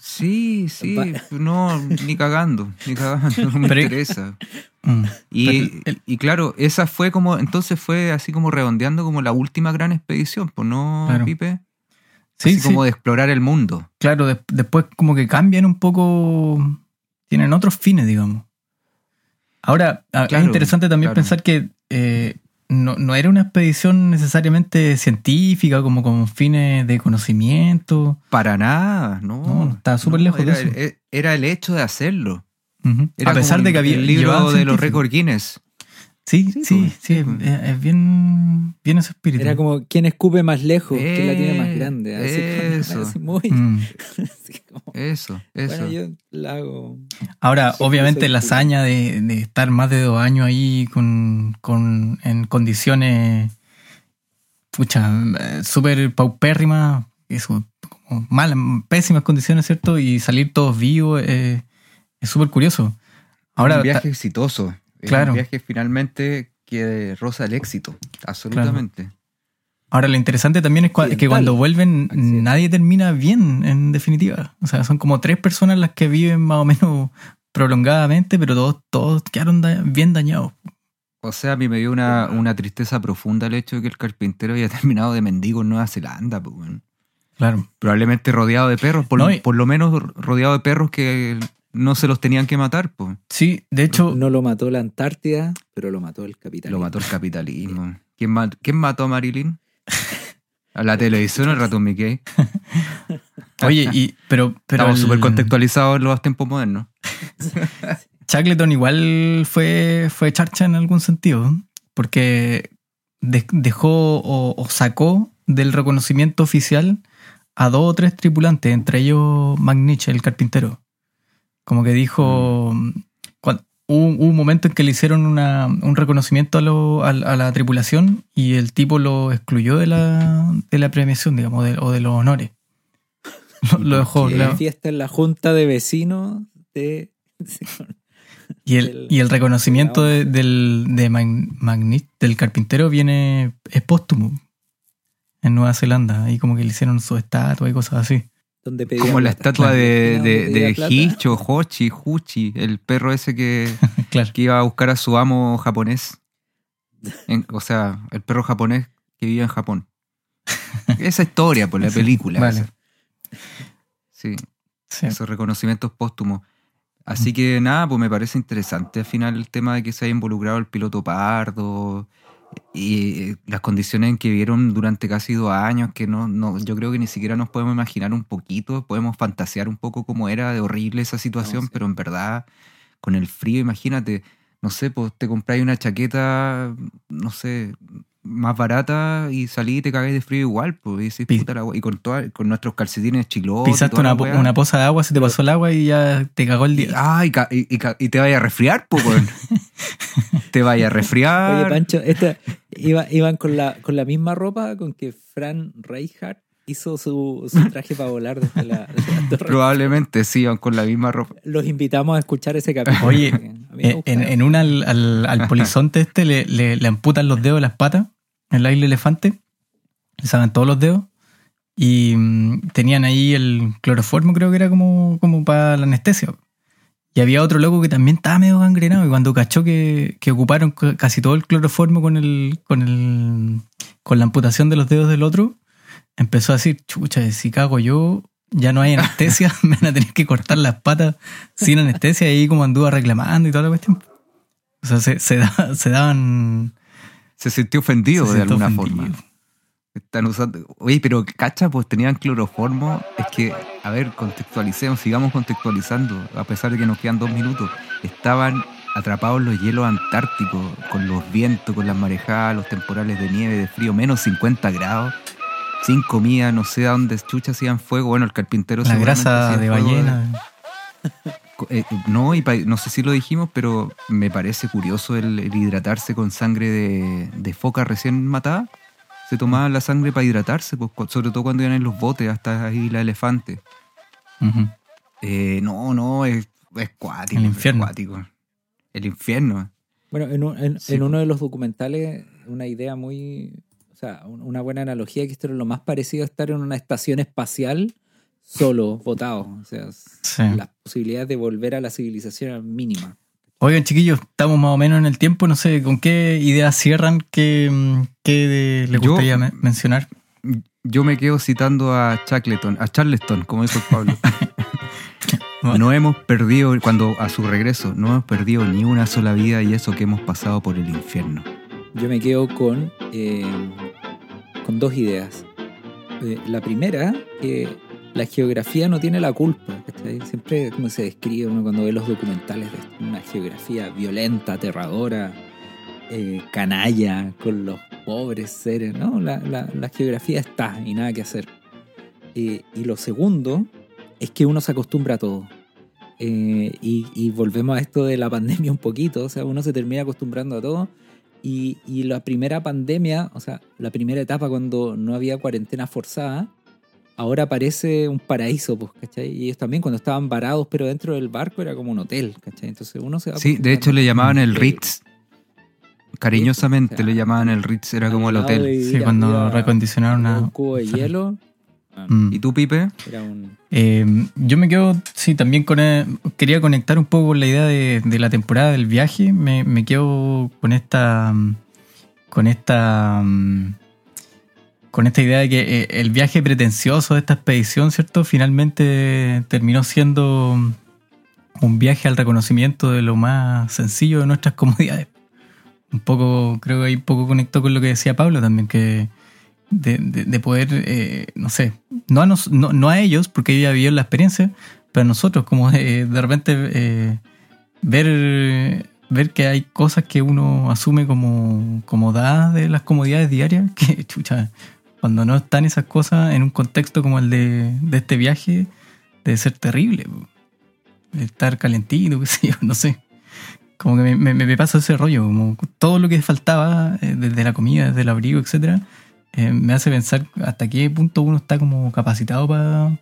Speaker 1: Sí, sí, no, ni cagando, ni cagando, no me
Speaker 3: Pero-
Speaker 1: interesa.
Speaker 3: Mm.
Speaker 1: Y, claro, esa fue como, entonces fue así como redondeando como la última gran expedición, pues no,
Speaker 3: Claro.
Speaker 1: Pipe,
Speaker 3: Sí,
Speaker 1: así
Speaker 3: sí,
Speaker 1: como de explorar el mundo.
Speaker 3: claro, de- después como que cambian un poco, tienen otros fines, digamos. Ahora, a- es
Speaker 1: Claro,
Speaker 3: interesante también
Speaker 1: claro.
Speaker 3: pensar que eh, no, no era una expedición necesariamente científica, como con fines de conocimiento.
Speaker 1: Para nada, no.
Speaker 3: No, estaba súper lejos de
Speaker 1: era,
Speaker 3: eso.
Speaker 1: el- Era el hecho de hacerlo. Era
Speaker 3: A pesar de que había
Speaker 1: el libro de los récords Guinness.
Speaker 3: Sí,
Speaker 1: Sí,
Speaker 3: sí,
Speaker 1: pues,
Speaker 3: sí,
Speaker 1: pues.
Speaker 3: es, es bien, bien ese espíritu.
Speaker 2: Era como quien escupe más lejos, quién la tiene más
Speaker 1: Eh,
Speaker 2: grande. Así,
Speaker 1: eso.
Speaker 2: así muy.
Speaker 3: Mm.
Speaker 2: así como-
Speaker 1: Eso, eso.
Speaker 2: bueno, yo la hago.
Speaker 3: Ahora, obviamente la hazaña de, de estar más de dos años ahí con, con- en condiciones pucha, eh, súper paupérrimas, eso, como malas, pésimas condiciones, ¿cierto? Y salir todos vivos eh, es súper curioso. Ahora,
Speaker 1: un viaje
Speaker 3: ta-
Speaker 1: Es
Speaker 3: Claro.
Speaker 1: Un viaje finalmente que roza el éxito. Absolutamente.
Speaker 3: ahora lo interesante también es que cuando vuelven
Speaker 2: Accidental.
Speaker 3: nadie termina bien, en definitiva. O sea, son como tres personas las que viven más o menos prolongadamente, pero todos, todos quedaron da- bien dañados.
Speaker 1: O sea, a mí me dio una, una tristeza profunda el hecho de que el carpintero haya terminado de mendigo en Nueva Zelanda. pues.
Speaker 3: Claro.
Speaker 1: Probablemente rodeado de perros, por,
Speaker 3: No, y-
Speaker 1: por lo menos rodeado de perros que no se los tenían que matar. Pues.
Speaker 3: Sí, de hecho,
Speaker 2: No lo mató la Antártida, pero lo mató el capitalismo.
Speaker 1: Lo mató el capitalismo. ¿Quién, ma- quién mató a Marilyn? A la televisión, el ratón Mickey.
Speaker 3: oye, y, pero, pero
Speaker 1: Estamos
Speaker 3: el-
Speaker 1: súper contextualizados en los tiempos modernos.
Speaker 3: Shackleton igual fue, fue charcha en algún sentido, porque de- dejó o, o sacó del reconocimiento oficial a dos o tres tripulantes, entre ellos McNich, el carpintero. Como que dijo, cuan- hubo, un momento en que le hicieron una- un reconocimiento a, lo- a la- a la tripulación y el tipo lo excluyó de la, de la premiación, digamos, de- o de los honores. Lo, dejó, claro.
Speaker 2: fiesta en la junta de vecinos de...
Speaker 3: Y el,
Speaker 2: del-
Speaker 3: y el reconocimiento
Speaker 2: de
Speaker 3: del, de Mag- Magnit, del carpintero, viene, es póstumo en Nueva Zelanda. Ahí como que le hicieron su estatua y cosas así.
Speaker 2: Donde
Speaker 1: Como la
Speaker 2: plata.
Speaker 1: estatua de, de, de Hochi, Huchi, el perro ese que,
Speaker 3: claro.
Speaker 1: que iba a buscar a su amo japonés. En- o sea, el perro japonés que vivía en Japón. Esa historia, por la película.
Speaker 3: Vale.
Speaker 1: esa. Sí,
Speaker 3: Sí.
Speaker 1: esos reconocimientos póstumos. Así que nada, pues me parece interesante al final el tema de que se haya involucrado el piloto Pardo y las condiciones en que vivieron durante casi dos años, que no, no, yo creo que ni siquiera nos podemos imaginar un poquito, podemos fantasear un poco cómo era de horrible esa situación,
Speaker 2: No, sí.
Speaker 1: pero en verdad, con el frío, imagínate, no sé, pues te compráis una chaqueta, no sé, más barata y salí y te cagáis de frío igual, pues, y, puta la y con, toda- con nuestros calcetines chilotes. y
Speaker 3: Pisaste una, po- una poza de agua, se te pasó el agua y ya te cagó el día.
Speaker 1: Ah, y, ca- y- y ca- y te vaya a resfriar, pues, te vaya a resfriar.
Speaker 2: Oye, Pancho, esta, iba, iban con la, con la misma ropa con que Fran Reichardt hizo su, su traje para volar desde la, desde la torre.
Speaker 1: Probablemente sí, iban con la misma ropa.
Speaker 2: Los invitamos a escuchar ese capítulo.
Speaker 3: Oye,
Speaker 2: me
Speaker 3: En, en- en una al, al- al polizonte este le, le- le amputan los dedos de las patas, en la isla elefante, le sacan todos los dedos y mm, tenían ahí el cloroformo, creo que era como, como para la anestesia. Y había otro loco que también estaba medio gangrenado y cuando cachó que, que ocuparon casi todo el cloroformo con el, con el con la amputación de los dedos del otro, empezó a decir, chucha, si cago yo, ya no hay anestesia, me van a tener que cortar las patas sin anestesia y ahí como anduvo reclamando y toda la cuestión. O sea, se, se, da- se daban...
Speaker 1: Se sintió ofendido
Speaker 3: se
Speaker 1: de alguna
Speaker 3: ofendido.
Speaker 1: forma. Están usando. Oye, pero cacha, pues tenían cloroformo. Es que, a ver, contextualicemos, sigamos contextualizando, a pesar de que nos quedan dos minutos. Estaban atrapados en los hielos antárticos, con los vientos, con las marejadas, los temporales de nieve, de frío, menos 50 grados, sin comida, no sé a dónde chucha hacían fuego. Bueno, el carpintero
Speaker 3: La grasa de ballena.
Speaker 1: Eh, no, y pa- no sé si lo dijimos, pero me parece curioso el, el hidratarse con sangre de, de foca recién matada. Se tomaban la sangre para hidratarse, pues, sobre todo cuando iban en los botes hasta ahí la elefante. Eh, no, no, es, es cuático.
Speaker 3: El
Speaker 1: es
Speaker 3: infierno.
Speaker 1: cuático. El infierno.
Speaker 2: Bueno, en, un- en-
Speaker 1: Sí,
Speaker 2: en
Speaker 1: po.
Speaker 2: uno de los documentales, una idea muy. O sea, un- una buena analogía que esto era lo más parecido a estar en una estación espacial solo, votado. O sea,
Speaker 3: Sí.
Speaker 2: las posibilidades de volver a la civilización eran mínimas.
Speaker 3: Oigan, chiquillos, estamos más o menos en el tiempo. No sé, ¿con qué ideas cierran? ¿Qué, qué de- les
Speaker 1: Yo-
Speaker 3: gustaría me- mencionar?
Speaker 1: Yo me quedo citando a Shackleton, a Charleston, como dijo el Pablo. No hemos perdido, cuando a su regreso, no hemos perdido ni una sola vida y eso que hemos pasado por el infierno.
Speaker 2: Yo me quedo con, eh, con dos ideas. Eh, la primera, que la geografía no tiene la culpa. ¿cachai? Siempre como se describe uno cuando ve los documentales de una geografía violenta, aterradora, eh, canalla con los pobres seres. ¿no? La, la- la geografía está y nada que hacer. Eh, y lo segundo es que uno se acostumbra a todo. Eh, y, y volvemos a esto de la pandemia un poquito, o sea, uno se termina acostumbrando a todo. Y, y la primera pandemia, o sea, la primera etapa cuando no había cuarentena forzada, ahora parece un paraíso, pues, ¿cachai? Y ellos también cuando estaban varados, pero dentro del barco era como un hotel, ¿cachai? Entonces uno se va
Speaker 1: Sí, de hecho le llamaban el Ritz. Cariñosamente
Speaker 2: o sea,
Speaker 1: le llamaban el Ritz, era como el hotel.
Speaker 3: Sí, cuando recondicionaron
Speaker 2: a- un cubo de hielo.
Speaker 3: Mm.
Speaker 1: ¿Y tú, Pipe?
Speaker 2: Era un...
Speaker 3: Eh, yo me quedo, sí, también con eh, quería conectar un poco con la idea de, de la temporada del viaje. Me, me quedo con esta, con esta, con esta idea de que eh, el viaje pretencioso de esta expedición, ¿cierto? Finalmente terminó siendo un viaje al reconocimiento de lo más sencillo de nuestras comodidades. Un poco, creo que ahí un poco conectó con lo que decía Pablo también, que de, de- de poder, eh, no sé, no a, nos- no, no a ellos, porque ellos ya vivieron la experiencia, pero a nosotros, como de, de repente eh, ver, ver que hay cosas que uno asume como, como dadas de las comodidades diarias, que chucha, cuando no están esas cosas en un contexto como el de, de este viaje, debe ser terrible. Estar calentito, qué sé yo, no sé. Como que me, me- me pasa ese rollo, como todo lo que faltaba, eh, desde la comida, desde el abrigo, etcétera, eh, me hace pensar hasta qué punto uno está como capacitado para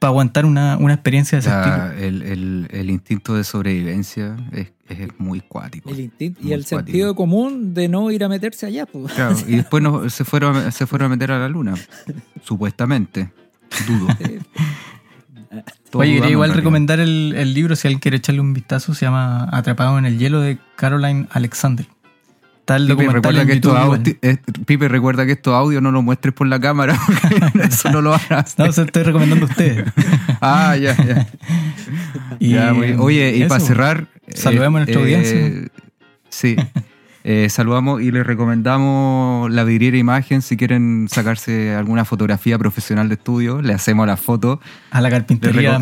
Speaker 3: aguantar una, una experiencia de ese estilo.
Speaker 1: La- el, el- el instinto de sobrevivencia es, es muy cuático.
Speaker 2: El instinto y el
Speaker 1: cuático.
Speaker 2: sentido común de no ir a meterse allá, pues.
Speaker 1: Claro, y después no- se, fueron a, se fueron a meter a la luna, supuestamente. Dudo.
Speaker 3: Oye, igual
Speaker 1: realidad.
Speaker 3: recomendar el, el libro, si alguien quiere echarle un vistazo, se llama Atrapado en el hielo de Caroline Alexander. Está el
Speaker 1: Pipe,
Speaker 3: documental
Speaker 1: recuerda
Speaker 3: en
Speaker 1: que
Speaker 3: YouTube
Speaker 1: audio- eh, Pipe, recuerda que estos audios no los muestres por la cámara, porque eso no lo hacer.
Speaker 3: No, se estoy recomendando a ustedes.
Speaker 1: Ah, ya, ya.
Speaker 3: Y,
Speaker 1: Ya, muy bien. Oye, y
Speaker 3: eso.
Speaker 1: para cerrar.
Speaker 3: Saludemos a nuestra audiencia.
Speaker 1: Sí. Eh, saludamos y les recomendamos la vidriera imagen. Si quieren sacarse alguna fotografía profesional de estudio, le hacemos la foto.
Speaker 3: A la carpintería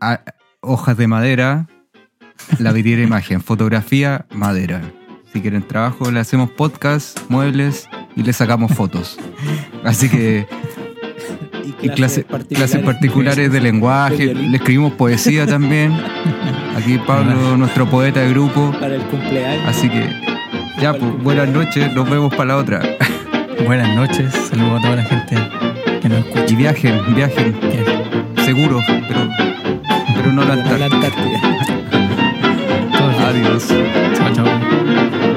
Speaker 1: a- hojas de madera, la vidriera imagen, fotografía, madera. Si quieren trabajo, le hacemos podcast, muebles y le sacamos fotos. Así que y clases clases particulares de lenguaje,
Speaker 2: de
Speaker 1: le escribimos poesía también. Aquí Pablo, nuestro poeta de grupo.
Speaker 2: Para el cumpleaños.
Speaker 1: Así que ya, pues buenas noches, nos vemos para la otra.
Speaker 3: Buenas noches, saludos a toda la gente que nos escucha.
Speaker 1: Y viajen, viajen, seguro, pero, pero no la Antártida. Adiós.
Speaker 3: Chao, chao. Thank you.